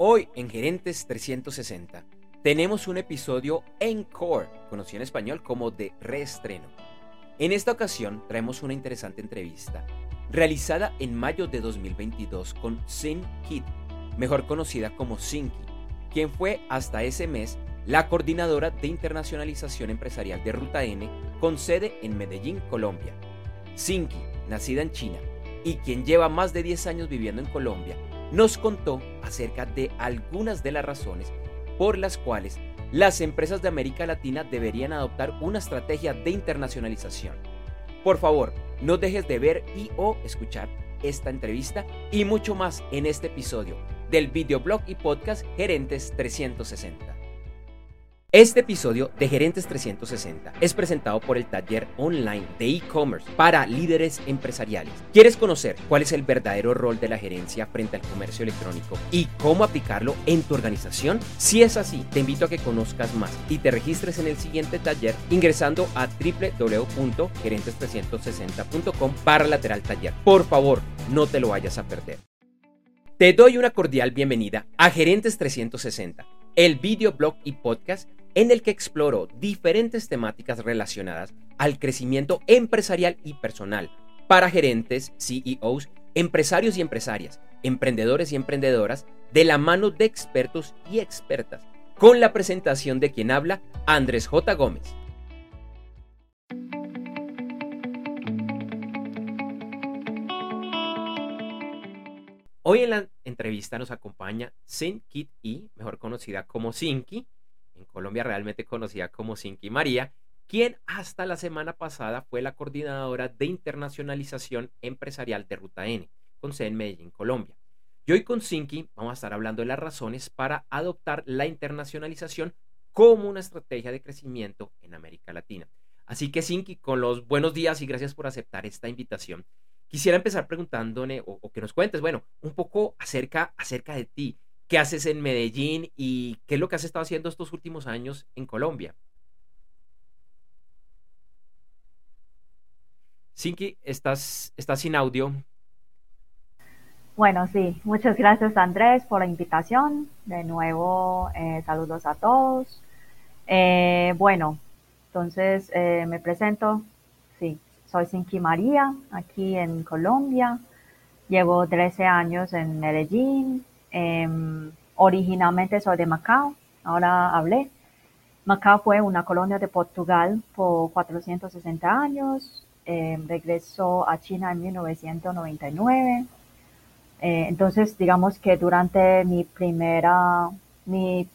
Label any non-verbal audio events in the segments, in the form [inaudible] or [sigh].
Hoy en Gerentes 360 tenemos un episodio Encore, conocido en español como de reestreno. En esta ocasión traemos una interesante entrevista realizada en mayo de 2022 con Sin Kid, mejor conocida como Sinki, quien fue hasta ese mes la coordinadora de internacionalización empresarial de Ruta N con sede en Medellín, Colombia. Sinki, nacida en China y quien lleva más de 10 años viviendo en Colombia, nos contó acerca de algunas de las razones por las cuales las empresas de América Latina deberían adoptar una estrategia de internacionalización. Por favor, no dejes de ver y o escuchar esta entrevista y mucho más en este episodio del videoblog y podcast Gerentes 360. Este episodio de Gerentes 360 es presentado por el taller online de e-commerce para líderes empresariales. ¿Quieres conocer cuál es el verdadero rol de la gerencia frente al comercio electrónico y cómo aplicarlo en tu organización? Si es así, te invito a que conozcas más y te registres en el siguiente taller ingresando a www.gerentes360.com para lateral taller. Por favor, no te lo vayas a perder. Te doy una cordial bienvenida a Gerentes 360, el videoblog y podcast en el que exploro diferentes temáticas relacionadas al crecimiento empresarial y personal para gerentes, CEOs, empresarios y empresarias, emprendedores y emprendedoras, de la mano de expertos y expertas, con la presentación de quien habla, Andrés J. Gómez. Hoy en la entrevista nos acompaña Sin Kit E, mejor conocida como Sinki, en Colombia realmente conocida como Sinki María, quien hasta la semana pasada fue la coordinadora de internacionalización empresarial de Ruta N, con sede en Medellín, Colombia. Y hoy con Sinki vamos a estar hablando de las razones para adoptar la internacionalización como una estrategia de crecimiento en América Latina. Así que Sinki, con los buenos días y gracias por aceptar esta invitación, quisiera empezar preguntándole o, o que nos cuentes, bueno, un poco acerca, acerca de ti qué haces en Medellín y qué es lo que has estado haciendo estos últimos años en Colombia. Sinki, estás, estás sin audio. Bueno, sí, muchas gracias Andrés por la invitación. De nuevo, eh, saludos a todos. Eh, bueno, entonces eh, me presento. Sí, soy Sinki María, aquí en Colombia. Llevo 13 años en Medellín, Em, originalmente soy de Macao, ahora hablé. Macao fue una colonia de Portugal por 460 años, em, regresó a China en 1999. Eh, entonces, digamos que durante mi primera, mis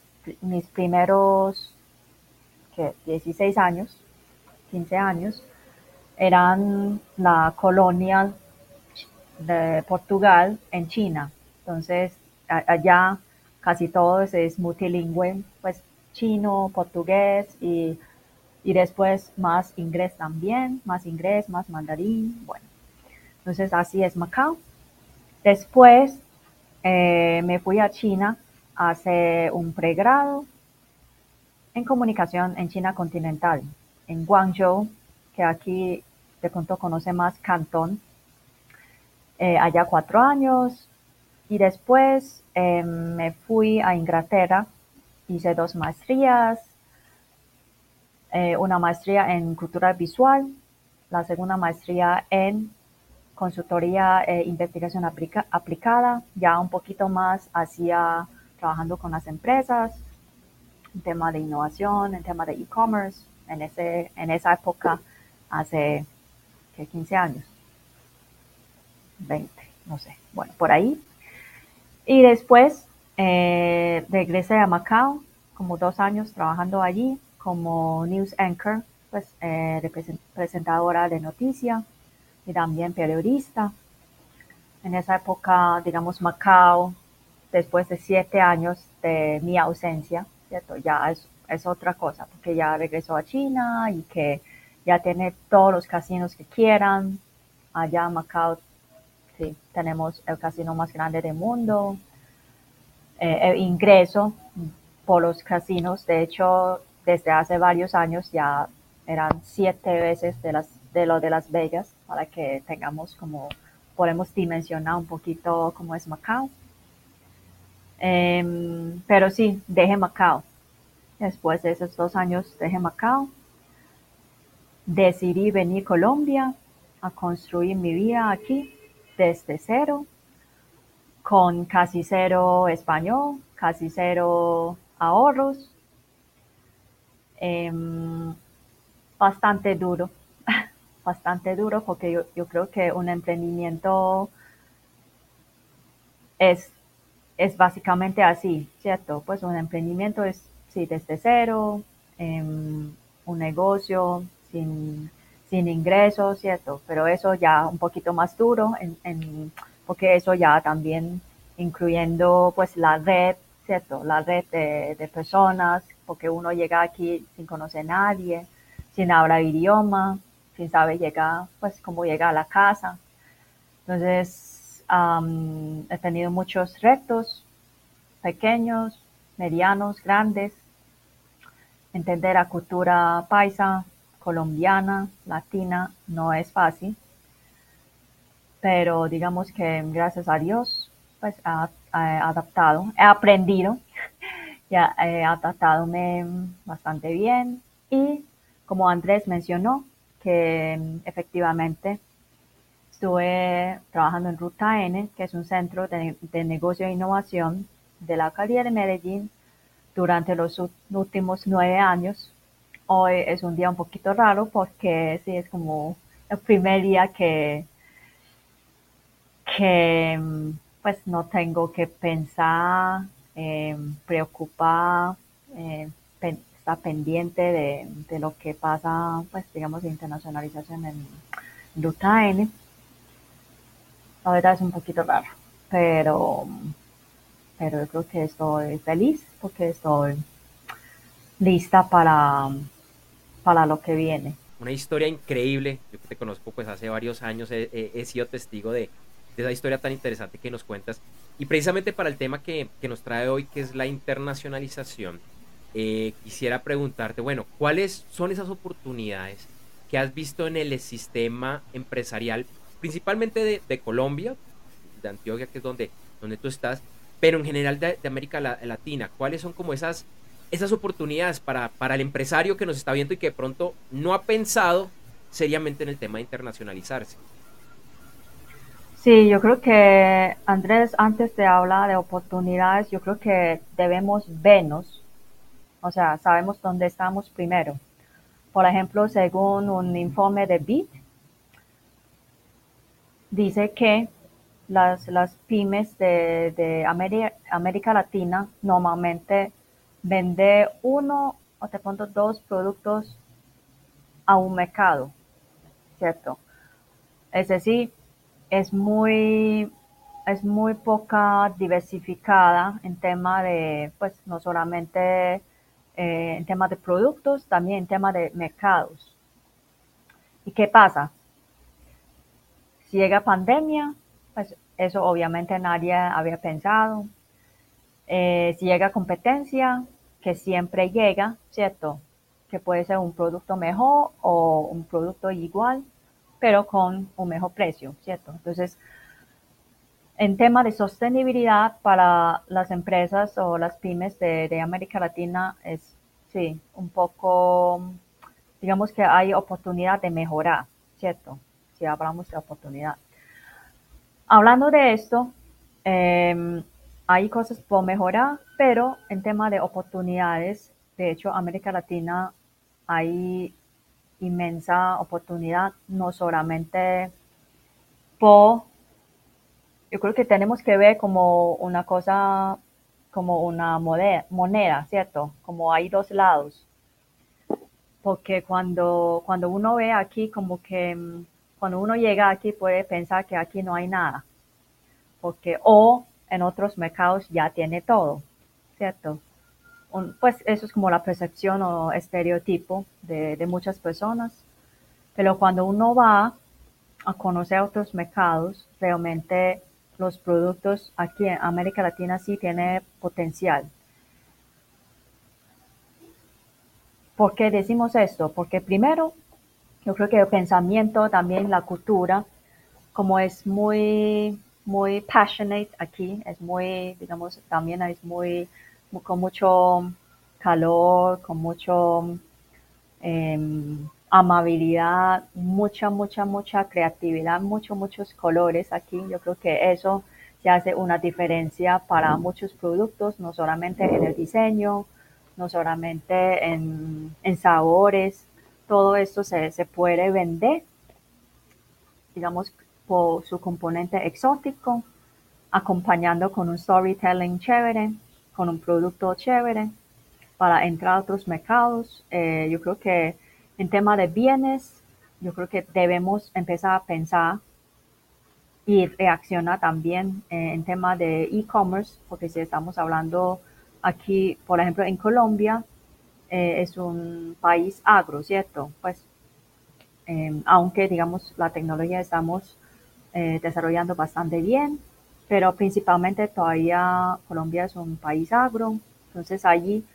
primeros 16 años, 15 años, eran la colonia de Portugal en China. Entonces, allá casi todo es multilingüe, pues chino, portugués y, después más inglés también, más inglés, más mandarín, bueno. Entonces así es Macao. Después eh, me fui a China a hacer un pregrado en comunicación en China continental, en Guangzhou, que aquí de pronto conoce más Cantón. Eh, allá cuatro años, y después em, me fui a Inglaterra, hice dos maestrías, eh, una maestría en cultura visual, la segunda maestría en consultoría e investigación aplicada, ya un poquito más hacia trabajando con las empresas, en tema de innovación, en tema de e-commerce, en, en esa época hace 15 años, 20, no sé, bueno, por ahí. Y después eh, regresé a Macao, como dos años trabajando allí como news anchor, pues eh, presentadora de noticias y también periodista. En esa época, digamos, Macao, después de siete años de mi ausencia. Ya es, es otra cosa, porque ya regresó a China y que ya tiene todos los casinos que quieran. Allá Macao Sí, tenemos el casino más grande del mundo. Eh, el ingreso por los casinos, de hecho, desde hace varios años ya eran siete veces de, las, de lo de Las Vegas, para que tengamos como, podemos dimensionar un poquito cómo es Macao. Em, pero sí, dejé Macao. Después de esos dos años dejé Macao. Decidí venir a Colombia a construir mi vida aquí desde cero, con casi cero español, casi cero ahorros. Em, bastante duro, [laughs] bastante duro porque yo, yo creo que un emprendimiento es es básicamente así, ¿cierto? Pues un emprendimiento es, sí, desde cero, em, un negocio sin, sin ingresos, ¿cierto? Pero eso ya un poquito más duro, porque eso ya también incluyendo pues la red, ¿cierto? La red de, personas, porque uno llega aquí sin conocer a nadie, sin hablar idioma, sin saber llegar, pues cómo llega a la casa. Entonces, he tenido muchos retos, pequeños, medianos, grandes. Entender la cultura paisa, colombiana, latina, no es fácil. Pero digamos que gracias a Dios, pues he adaptado, he aprendido, [laughs] ya he adaptado bastante bien. Y como Andrés mencionó, que efectivamente estuve trabajando en Ruta N, que es un centro de, negocio e innovación de la alcaldía de Medellín durante los últimos nueve años. Hoy es un día un poquito raro porque sí es como el primer día que, que pues no tengo que pensar, eh, preocupar, eh, estar pendiente de, de, lo que pasa, pues digamos, internacionalización en Ruta N. La verdad es un poquito raro, pero, pero yo creo que estoy feliz porque estoy lista para, para lo que viene. Una historia increíble. Yo que te conozco pues hace varios años, he, sido testigo de, esa historia tan interesante que nos cuentas. Y precisamente para el tema que, nos trae hoy, que es la internacionalización, eh, quisiera preguntarte, bueno, ¿cuáles son esas oportunidades que has visto en el sistema empresarial principalmente de, Colombia, de Antioquia, que es donde, donde tú estás, pero en general de, América Latina, ¿cuáles son como esas, esas oportunidades para, para el empresario que nos está viendo y que pronto no ha pensado seriamente en el tema de internacionalizarse? Sí, yo creo que Andrés, antes de hablar de oportunidades, yo creo que debemos vernos, o sea, sabemos dónde estamos primero. Por ejemplo, según un informe de BIT, dice que las, las pymes de, de América, Latina normalmente vende uno o te pongo dos productos a un mercado, ¿cierto? Es decir, es muy, es muy poca diversificada en tema de, pues no solamente eh, en tema de productos, también en tema de mercados. ¿Y qué pasa? Si llega pandemia, pues eso obviamente nadie había pensado. Eh, si llega competencia, que siempre llega, ¿cierto? Que puede ser un producto mejor o un producto igual, pero con un mejor precio, ¿cierto? Entonces, en tema de sostenibilidad para las empresas o las pymes de, de América Latina es, sí, un poco, digamos que hay oportunidad de mejorar, ¿cierto? si hablamos de oportunidad. Hablando de esto, em, hay cosas por mejorar, pero en tema de oportunidades, de hecho, América Latina hay inmensa oportunidad, no solamente por, yo creo que tenemos que ver como una cosa, como una moneda, moneda ¿cierto? Como hay dos lados. Porque cuando, cuando uno ve aquí como que cuando uno llega aquí puede pensar que aquí no hay nada, porque o en otros mercados ya tiene todo, ¿cierto? pues eso es como la percepción o estereotipo de, muchas personas, pero cuando uno va a conocer otros mercados, realmente los productos aquí en América Latina sí tienen potencial. ¿Por qué decimos esto? Porque primero yo creo que el pensamiento, también la cultura, como es muy, muy passionate aquí, es muy, digamos, también es muy, con mucho calor, con mucho em, amabilidad, mucha, mucha, mucha creatividad, muchos, muchos colores aquí. Yo creo que eso se hace una diferencia para muchos productos, no solamente en el diseño, no solamente en, sabores, todo esto se, se puede vender, digamos, por su componente exótico, acompañando con un storytelling chévere, con un producto chévere para entrar a otros mercados. Eh, yo creo que en tema de bienes, yo creo que debemos empezar a pensar y reaccionar también eh, en tema de e-commerce, porque si estamos hablando aquí, por ejemplo, en Colombia, eh, es un país agro, ¿cierto? Pues, aunque digamos la tecnología estamos eh, desarrollando bastante bien, pero principalmente todavía Colombia es un país agro, entonces allí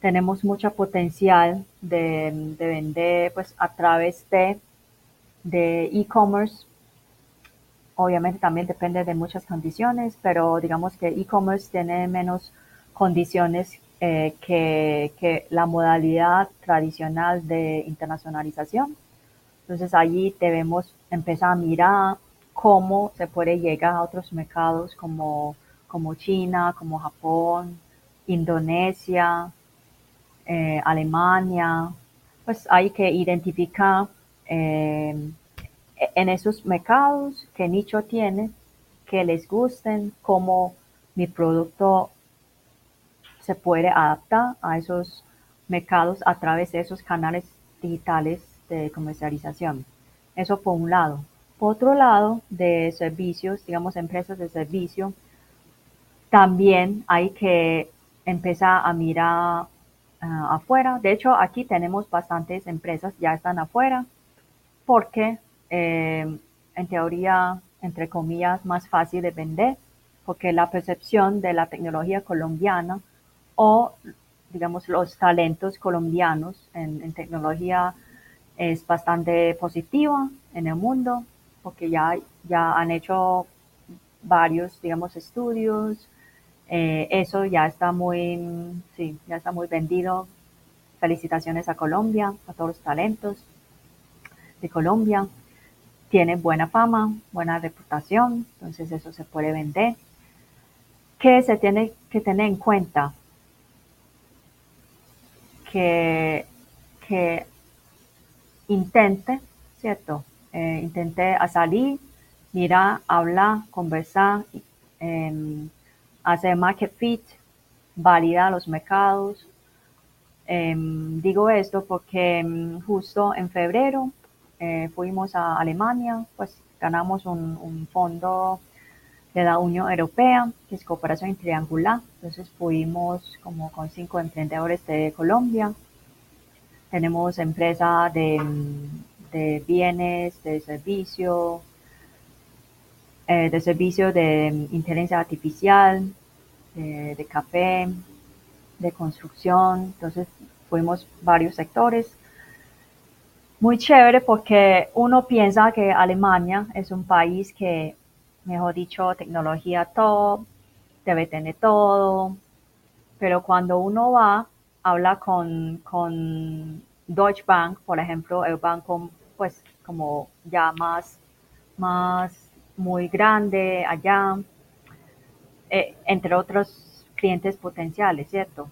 tenemos mucho potencial de, vender pues a través de de e-commerce. Obviamente también depende de muchas condiciones, pero digamos que e-commerce tiene menos condiciones eh, que, que, la modalidad tradicional de internacionalización. Entonces allí debemos empezar a mirar cómo se puede llegar a otros mercados como, como China, como Japón, Indonesia, eh, Alemania. Pues hay que identificar eh, en esos mercados qué nicho tiene, que les gusten, cómo mi producto se puede adaptar a esos mercados a través de esos canales digitales de comercialización. Eso por un lado. Otro lado, de servicios, digamos empresas de servicio, también hay que empezar a mirar ah, afuera. De hecho, aquí tenemos bastantes empresas ya están afuera porque eh, en teoría, entre comillas, más fácil de vender porque la percepción de la tecnología colombiana o, digamos, los talentos colombianos en, en tecnología es bastante positiva en el mundo porque ya, ya han hecho varios, digamos, estudios. Eh, eso ya está muy, sí, ya está muy vendido. Felicitaciones a Colombia, a todos los talentos de Colombia. Tiene buena fama, buena reputación, entonces eso se puede vender. ¿Qué se tiene que tener en cuenta? Que, que intente, ¿cierto? Eh, intenté salir, mirar, hablar, conversar, em, hacer market fit, validar los mercados. Em, digo esto porque em, justo en febrero eh, fuimos a Alemania, pues ganamos un, un, fondo de la Unión Europea, que es cooperación triangular. Entonces fuimos como con cinco emprendedores de Colombia. Tenemos empresa de de bienes, de servicio, eh, de servicio de inteligencia artificial, de, café, de construcción. Entonces fuimos varios sectores. Muy chévere porque uno piensa que Alemania es un país que, mejor dicho, tecnología top, debe tener todo, pero cuando uno va, habla con, con Deutsche Bank, por ejemplo, el banco pues como ya más, más muy grande allá, eh, entre otros clientes potenciales, ¿cierto?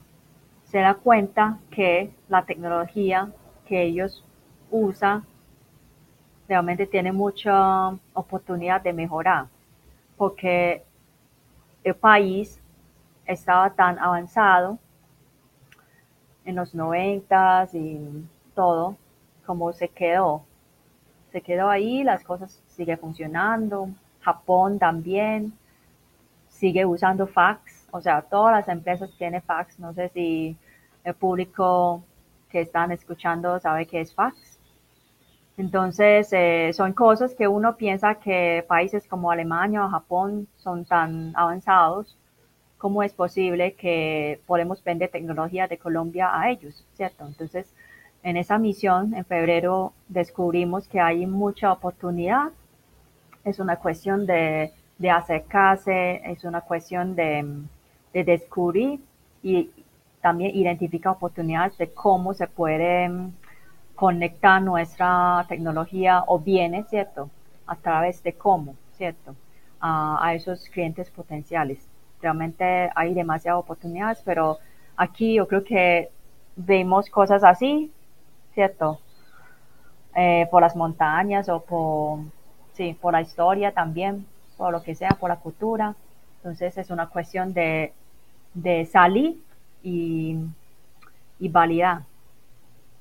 Se da cuenta que la tecnología que ellos usan realmente tiene mucha oportunidad de mejorar, porque el país estaba tan avanzado en los noventas y todo, como se quedó se quedó ahí, las cosas siguen funcionando. Japón también sigue usando fax, o sea, todas las empresas tienen fax. No sé si el público que están escuchando sabe qué es fax. Entonces, eh, son cosas que uno piensa que países como Alemania o Japón son tan avanzados. ¿Cómo es posible que podemos vender tecnología de Colombia a ellos? ¿Cierto? Entonces, en esa misión, en febrero, descubrimos que hay mucha oportunidad. Es una cuestión de acercarse, es una cuestión de, de descubrir y también identificar oportunidades de cómo se puede mm, conectar nuestra tecnología o bienes, ¿cierto? A través de cómo, ¿cierto? a esos clientes potenciales. Realmente hay demasiadas oportunidades, pero aquí yo creo que vemos cosas así, ¿cierto? Eh, por las montañas o por, sí, por la historia también, por lo que sea, por la cultura. Entonces es una cuestión de, de salir y, y validar.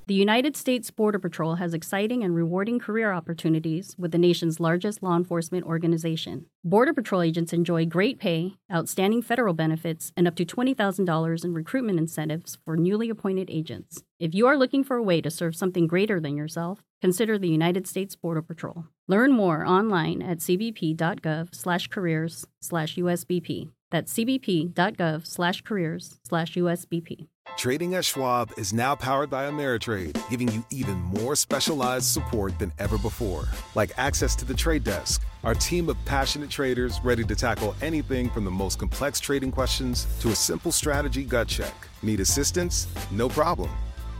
The United States Border Patrol has exciting and rewarding career opportunities with the nation's largest law enforcement organization. Border Patrol agents enjoy great pay, outstanding federal benefits, and up to $20,000 in recruitment incentives for newly appointed agents. If you are looking for a way to serve something greater than yourself, consider the United States Border Patrol. Learn more online at cbp.gov/careers/usbp. That's cbp.gov/careers/usbp. Trading at Schwab is now powered by Ameritrade, giving you even more specialized support than ever before, like access to the trade desk, our team of passionate traders ready to tackle anything from the most complex trading questions to a simple strategy gut check. Need assistance? No problem.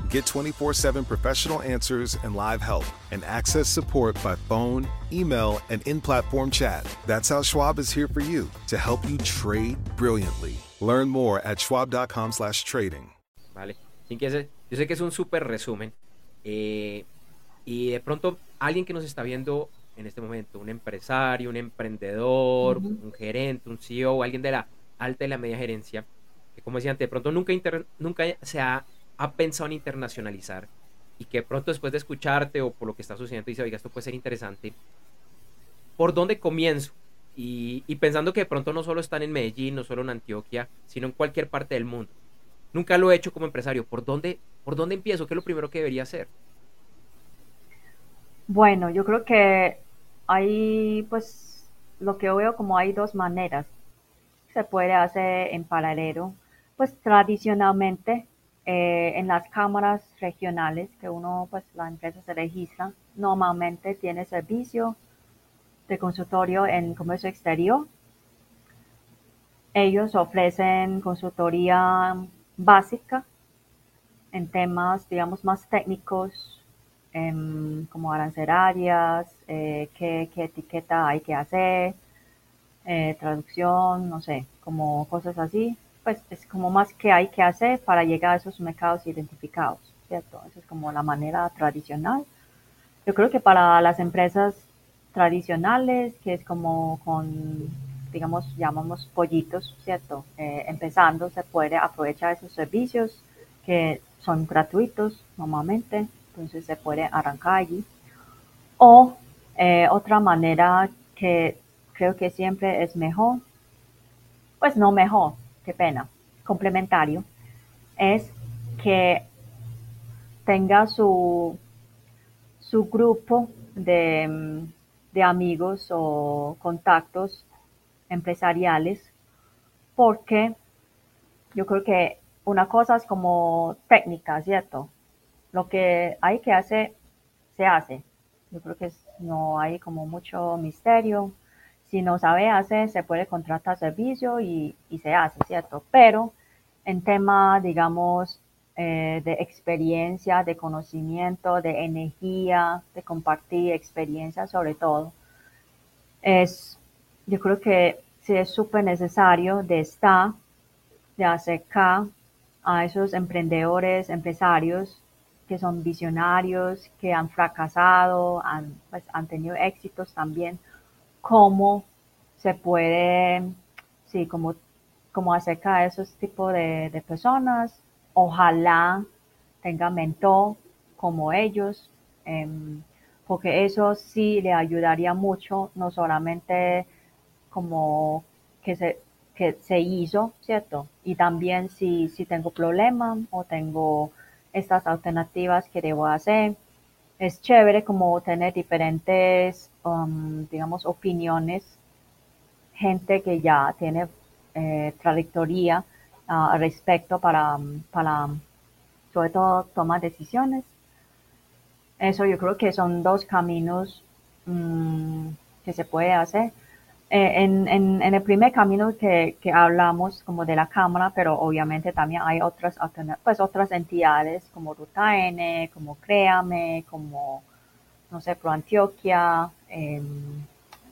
Get 24 7 professional answers and live help, and access support by phone, email, and in platform chat. That's how Schwab is here for you to help you trade brilliantly. Learn more at schwab.com/slash trading. ¿Vale? Sin que ese, yo sé que es un súper resumen. Eh, y de pronto alguien que nos está viendo en este momento, un empresario, un emprendedor, un gerente, un CEO, alguien de la alta y la media gerencia, que como decía antes, de pronto nunca, nunca se ha, ha, pensado en internacionalizar y que pronto después de escucharte o por lo que está sucediendo dice, oiga, esto puede ser interesante, ¿por dónde comienzo? Y, y pensando que de pronto no solo están en Medellín, no solo en Antioquia, sino en cualquier parte del mundo. Nunca lo he hecho como empresario. ¿Por dónde, por dónde empiezo? ¿Qué es lo primero que debería hacer? Bueno, yo creo que hay, pues, lo que veo como hay dos maneras. Se puede hacer en paralelo. Pues tradicionalmente eh, en las cámaras regionales que uno, pues la empresa se registra, normalmente tiene servicio de consultorio en comercio exterior. Ellos ofrecen consultoría básica en temas, digamos, más técnicos, em, como arancelarias, eh, qué, etiqueta hay que hacer, eh, traducción, no sé, como cosas así. Pues es como más que hay que hacer para llegar a esos mercados identificados, ¿cierto? Esa es como la manera tradicional. Yo creo que para las empresas tradicionales, que es como con digamos, llamamos pollitos, ¿cierto? Eh, empezando, se puede aprovechar esos servicios que son gratuitos normalmente, entonces se puede arrancar allí. O eh, otra manera que creo que siempre es mejor, pues no mejor, qué pena, complementario, es que tenga su, su grupo de, de amigos o contactos empresariales, porque yo creo que una cosa es como técnica, ¿cierto? Lo que hay que hacer, se hace. Yo creo que no hay como mucho misterio. Si no sabe hacer, se puede contratar servicio y, se hace, ¿cierto? Pero en tema, digamos, eh, de experiencia, de conocimiento, de energía, de compartir experiencia sobre todo, es yo creo que sí es súper necesario de estar, de acercar a esos emprendedores, empresarios que son visionarios, que han fracasado, han, pues, han tenido éxitos también, cómo se puede, sí, como, como acercar a esos tipos de, personas. Ojalá tenga mentor como ellos, em, porque eso sí le ayudaría mucho, no solamente como que se, que se hizo, ¿cierto? Y también si, si tengo problemas o tengo estas alternativas que debo hacer. Es chévere como tener diferentes, um, digamos, opiniones, gente que ya tiene eh, trayectoria uh, al respecto para, para, sobre todo, tomar decisiones. Eso yo creo que son dos caminos mm, que se puede hacer. Eh, en, en, el primer camino que, hablamos como de la Cámara, pero obviamente también hay otras, pues otras entidades como Ruta N, como Créame, como, no sé, Pro Antioquia, em,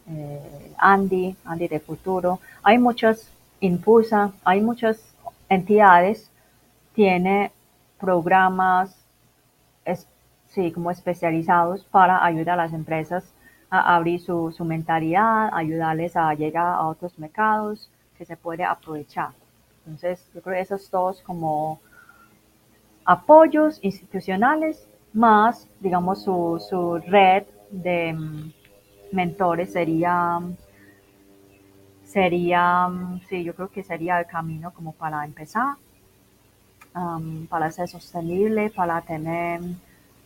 eh, Andy, Andy de Futuro. Hay muchas, Impulsa, hay muchas entidades, tiene programas, sí, como especializados para ayudar a las empresas a abrir su, mentalidad, ayudarles a llegar a otros mercados que se puede aprovechar. Entonces, yo creo que esos dos como apoyos institucionales más, digamos, su, red de mm, mentores sería, sería, mm, sí, yo creo que sería el camino como para empezar, para ser sostenible, para tener,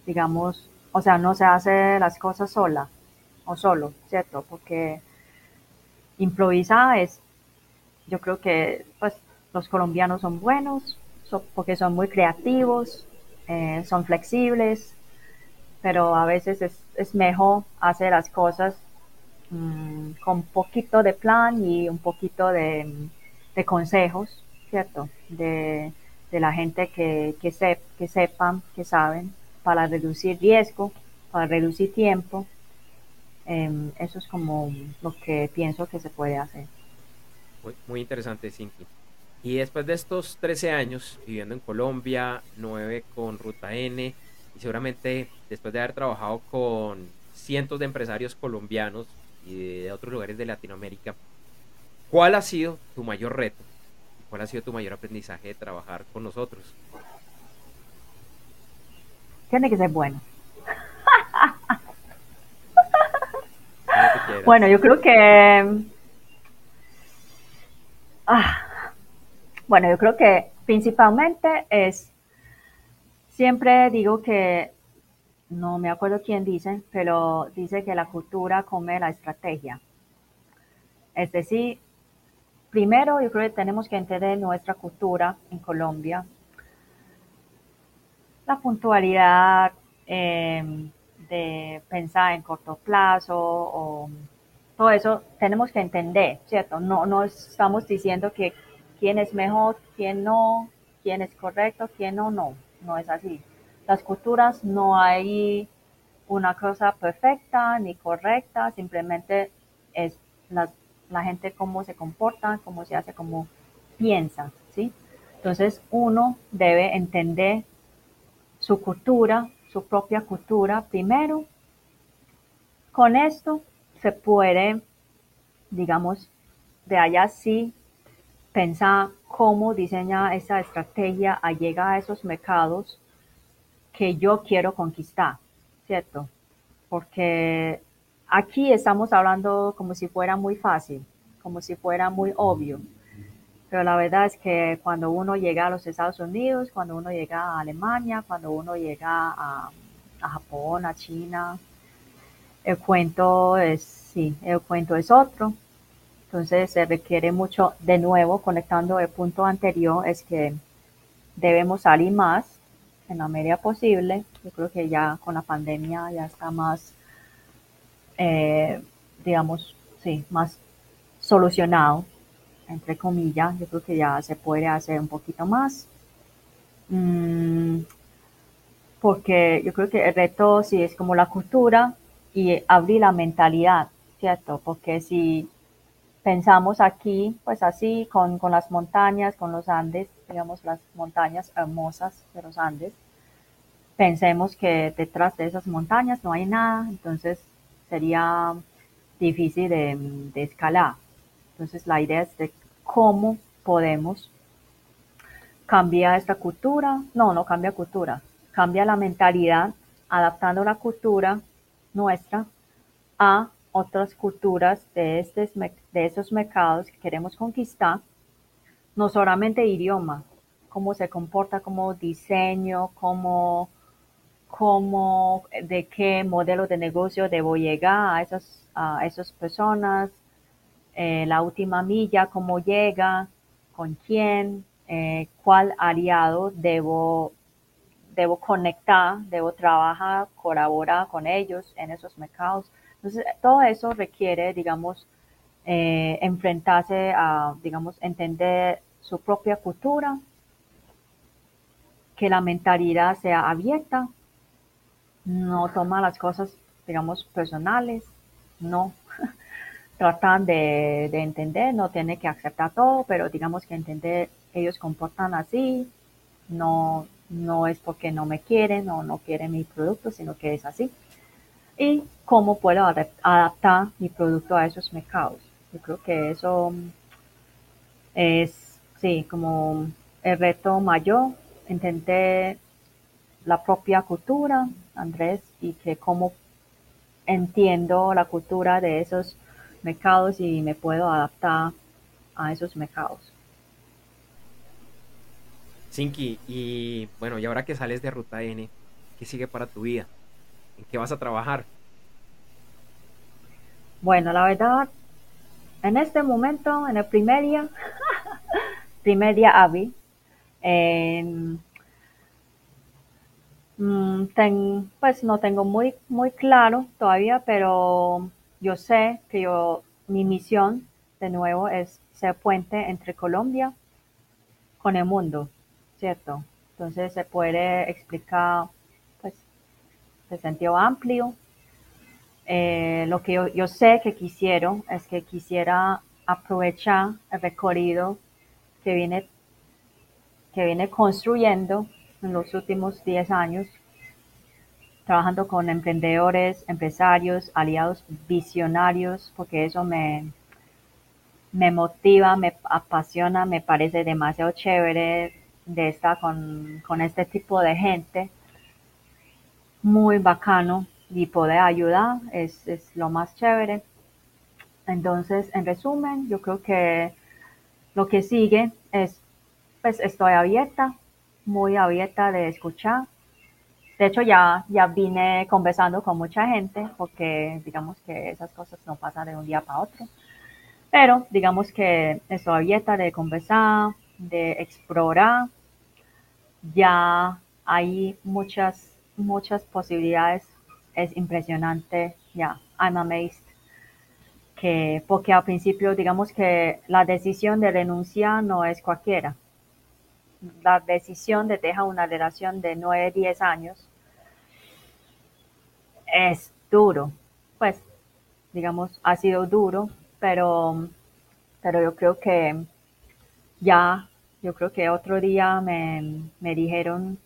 digamos, o sea, no se hace las cosas sola o solo, ¿cierto? Porque improvisar es, yo creo que pues los colombianos son buenos, porque son muy creativos, eh, son flexibles, pero a veces es, mejor hacer las cosas mm, con poquito de plan y un poquito de, consejos, ¿cierto? De, la gente que, que, que sepan, que saben, para reducir riesgo, para reducir tiempo Em, eso es como lo que pienso que se puede hacer. Muy, interesante, Cinti. Y después de estos 13 años viviendo en Colombia, 9 con Ruta N, y seguramente después de haber trabajado con cientos de empresarios colombianos y de otros lugares de Latinoamérica, ¿cuál ha sido tu mayor reto? ¿Cuál ha sido tu mayor aprendizaje de trabajar con nosotros? Tiene que ser bueno. Bueno, yo creo que... Ah, bueno, yo creo que principalmente es, siempre digo que, no me acuerdo quién dice, pero dice que la cultura come la estrategia. Es decir, primero yo creo que tenemos que entender nuestra cultura en Colombia. La puntualidad, eh, de pensar en corto plazo o todo eso tenemos que entender, ¿cierto? No, no estamos diciendo que quién es mejor, quién no, quién es correcto, quién no, no, no es así. Las culturas no hay una cosa perfecta ni correcta, simplemente es la, la gente cómo se comporta, cómo se hace, cómo piensa, ¿sí? Entonces uno debe entender su cultura, su propia cultura primero. Con esto se puede, digamos, de allá sí pensar cómo diseñar esa estrategia a llegar a esos mercados que yo quiero conquistar, ¿cierto? Porque aquí estamos hablando como si fuera muy fácil, como si fuera muy obvio. Pero la verdad es que cuando uno llega a los Estados Unidos, cuando uno llega a Alemania, cuando uno llega a, Japón, a China, el cuento es, sí, el cuento es otro. Entonces se requiere mucho, de nuevo, conectando el punto anterior, es que debemos salir más en la medida posible. Yo creo que ya con la pandemia ya está más, eh, digamos, sí, más solucionado entre comillas, yo creo que ya se puede hacer un poquito más. Mm, porque yo creo que el reto sí es como la cultura y abrir la mentalidad, ¿cierto? Porque si pensamos aquí, pues así, con, con las montañas, con los Andes, digamos las montañas hermosas de los Andes, pensemos que detrás de esas montañas no hay nada, entonces sería difícil de, de escalar. Entonces la idea es de cómo podemos cambiar esta cultura. No, no cambia cultura, cambia la mentalidad, adaptando la cultura nuestra a otras culturas de, este, de esos mercados que queremos conquistar. No solamente idioma, cómo se comporta como diseño, cómo, cómo, de qué modelo de negocio debo llegar a esas, a esas personas, eh, la última milla, cómo llega, con quién, eh, cuál aliado debo, debo conectar, debo trabajar, colaborar con ellos en esos mercados. Entonces, todo eso requiere, digamos, eh, enfrentarse a, digamos, entender su propia cultura, que la mentalidad sea abierta, no toma las cosas, digamos, personales, no tratan de, de, entender, no tiene que aceptar todo, pero digamos que entender, ellos comportan así, no, no es porque no me quieren o no quieren mi producto, sino que es así. Y cómo puedo adaptar mi producto a esos mercados. Yo creo que eso es, sí, como el reto mayor, entender la propia cultura, Andrés, y que cómo entiendo la cultura de esos mercados y me puedo adaptar a esos mercados. Sinki, y bueno, y ahora que sales de Ruta N, ¿qué sigue para tu vida? ¿En qué vas a trabajar? Bueno, la verdad, en este momento, en el primer día, [laughs] primer día AVI, mm, pues no tengo muy, muy claro todavía, pero yo sé que yo, mi misión de nuevo es ser puente entre Colombia con el mundo, ¿cierto? Entonces se puede explicar pues de sentido amplio eh, lo que yo, sé que quisiera es que quisiera aprovechar el recorrido que viene, que viene construyendo en los últimos 10 años, trabajando con emprendedores, empresarios, aliados visionarios, porque eso me, me motiva, me apasiona, me parece demasiado chévere de estar con, con este tipo de gente. Muy bacano y poder ayudar es, lo más chévere. Entonces, en resumen, yo creo que lo que sigue es, pues estoy abierta, muy abierta de escuchar. De hecho, ya, ya vine conversando con mucha gente porque digamos que esas cosas no pasan de un día para otro. Pero digamos que estoy abierta de conversar, de explorar. Ya hay muchas, muchas posibilidades es impresionante, ya, I'm amazed. Que, porque al principio, digamos que la decisión de renunciar no es cualquiera. La decisión de dejar una relación de 9, 10 años es duro. Pues, digamos, ha sido duro, pero, pero yo creo que ya, yo creo que otro día me, me dijeron,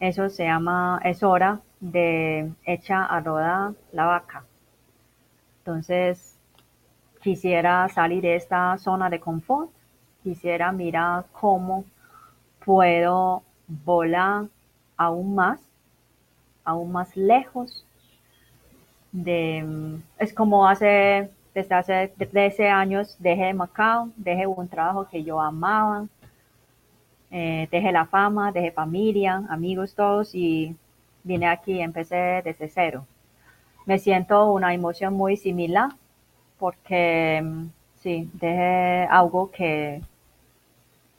eso se llama, es hora de hecha a rodar la vaca. Entonces, quisiera salir de esta zona de confort, quisiera mirar cómo puedo volar aún más, aún más lejos de, es como hace, desde hace 13 años dejé Macao, dejé un trabajo que yo amaba, eh, dejé la fama, dejé familia, amigos todos y vine aquí y empecé desde cero. Me siento una emoción muy similar porque sí, dejé algo que,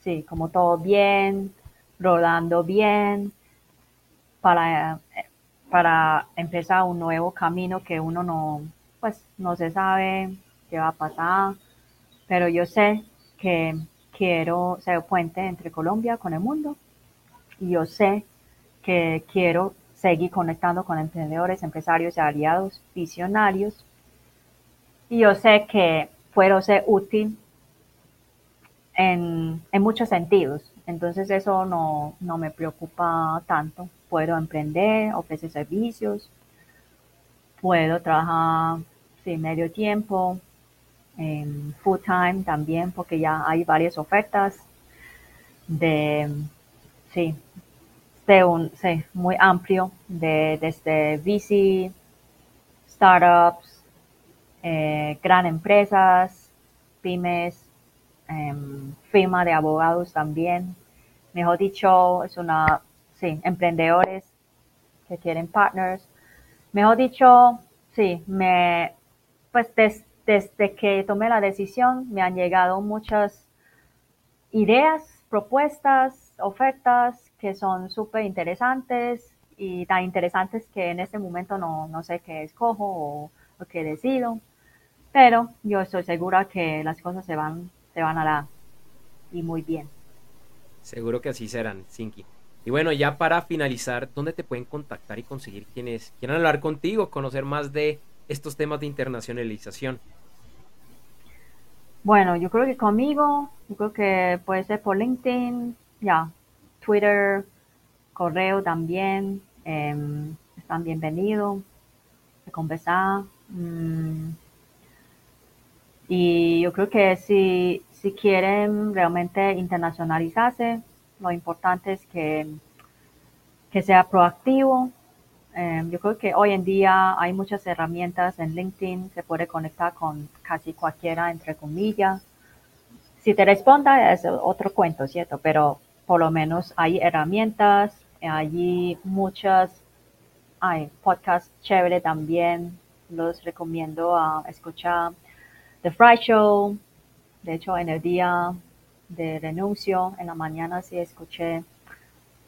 sí, como todo bien, rodando bien, para, para empezar un nuevo camino que uno no, pues, no se sabe qué va a pasar, pero yo sé que quiero ser puente entre Colombia con el mundo y yo sé que quiero seguir conectando con emprendedores, empresarios y aliados visionarios. Y yo sé que puedo ser útil en, muchos sentidos. Entonces eso no, me preocupa tanto. Puedo emprender, ofrecer servicios, puedo trabajar sin medio tiempo, en full time también, porque ya hay varias ofertas de, sí, un, sí, muy amplio, de, desde VC, startups, eh, gran empresas, pymes, em, firma de abogados también. Mejor dicho, es una, sí, emprendedores que quieren partners. Mejor dicho, sí, me, pues desde que tomé la decisión me han llegado muchas ideas, propuestas, ofertas que son súper interesantes y tan interesantes que en este momento no, no sé qué escojo o, qué decido. pero yo estoy segura que las cosas se van, se van a dar y muy bien. Seguro que así serán, Sinki. Y bueno, ya para finalizar, ¿dónde te pueden contactar y conseguir quienes quieran hablar contigo, conocer más de estos temas de internacionalización? Bueno, yo creo que conmigo, yo creo que puede ser por LinkedIn, ya, Twitter, correo también, em, están bienvenidos a conversar. Mm, y yo creo que si, si quieren realmente internacionalizarse, lo importante es que, que sea proactivo. Em, yo creo que hoy en día hay muchas herramientas en LinkedIn, se puede conectar con casi cualquiera, entre comillas. Si te responda es otro cuento, ¿cierto? Pero por lo menos hay herramientas, hay muchas, hay podcasts chévere también, los recomiendo a escuchar The Fry Show, de hecho en el día de renuncio. En la mañana sí escuché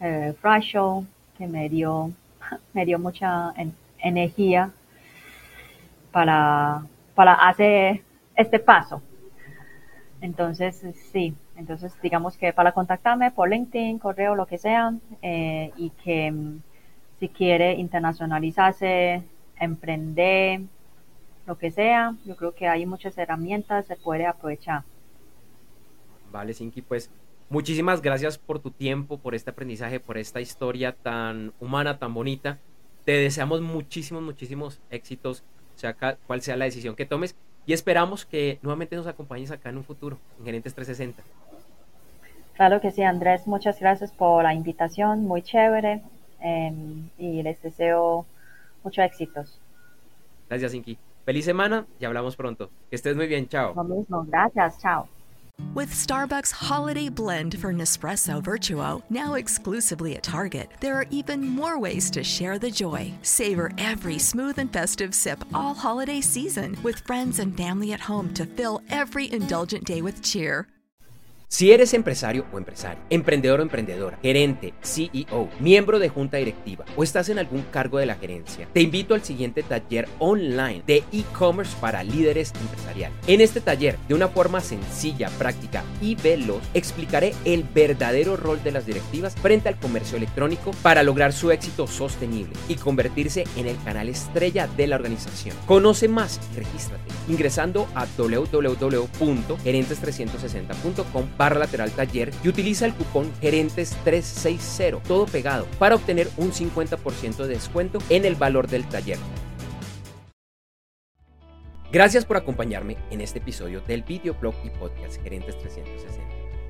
el eh, Fry Show, que me dio, [laughs] me dio mucha energía para, para hacer este paso. Entonces, sí, entonces digamos que para contactarme por LinkedIn, correo, lo que sea, eh, y que mm, si quiere internacionalizarse, emprender, lo que sea, yo creo que hay muchas herramientas, se puede aprovechar. Vale, Sinki, pues muchísimas gracias por tu tiempo, por este aprendizaje, por esta historia tan humana, tan bonita. Te deseamos muchísimos, muchísimos éxitos, sea cual sea la decisión que tomes, y esperamos que nuevamente nos acompañes acá en un futuro, en Gerentes 360. Claro que sí, Andrés, muchas gracias por la invitación, muy chévere, em, y les deseo muchos éxitos. Gracias, Inki. Feliz semana y hablamos pronto. Que estés muy bien, chao. Lo mismo, gracias, chao. With Starbucks Holiday Blend for Nespresso Virtuo, now exclusively at Target, there are even more ways to share the joy. Savor every smooth and festive sip all holiday season with friends and family at home to fill every indulgent day with cheer. Si eres empresario o empresario, emprendedor o emprendedora, gerente, CEO, miembro de junta directiva o estás en algún cargo de la gerencia, te invito al siguiente taller online de e-commerce para líderes empresariales. En este taller, de una forma sencilla, práctica y veloz, explicaré el verdadero rol de las directivas frente al comercio electrónico para lograr su éxito sostenible y convertirse en el canal estrella de la organización. Conoce más y regístrate ingresando a www.gerentes360.com barra lateral taller y utiliza el cupón gerentes360, todo pegado, para obtener un 50% de descuento en el valor del taller. Gracias por acompañarme en este episodio del videoblog y podcast Gerentes 360.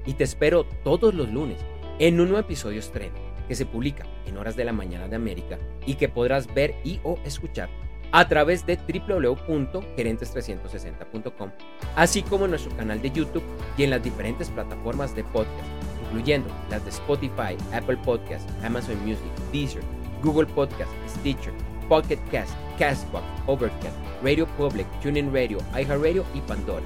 Y te espero todos los lunes en un nuevo episodio estreno que se publica en horas de la mañana de América y que podrás ver y o escuchar a través de www.gerentes360.com, así como en nuestro canal de YouTube y en las diferentes plataformas de podcast, incluyendo las de Spotify, Apple Podcast, Amazon Music, Deezer, Google Podcast, Stitcher, Pocket Cast, Castbox, Overcast, Radio Public, TuneIn Radio, iHeartRadio y Pandora.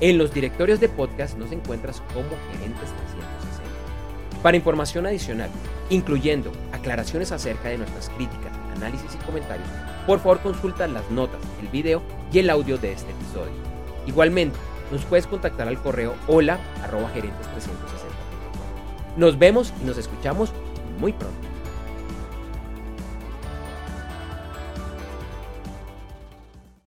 En los directorios de podcast nos encuentras como Gerentes 360. Para información adicional, incluyendo aclaraciones acerca de nuestras críticas, análisis y comentarios, por favor consulta las notas, el video y el audio de este episodio. Igualmente, nos puedes contactar al correo hola arroba gerentes 360. Nos vemos y nos escuchamos muy pronto.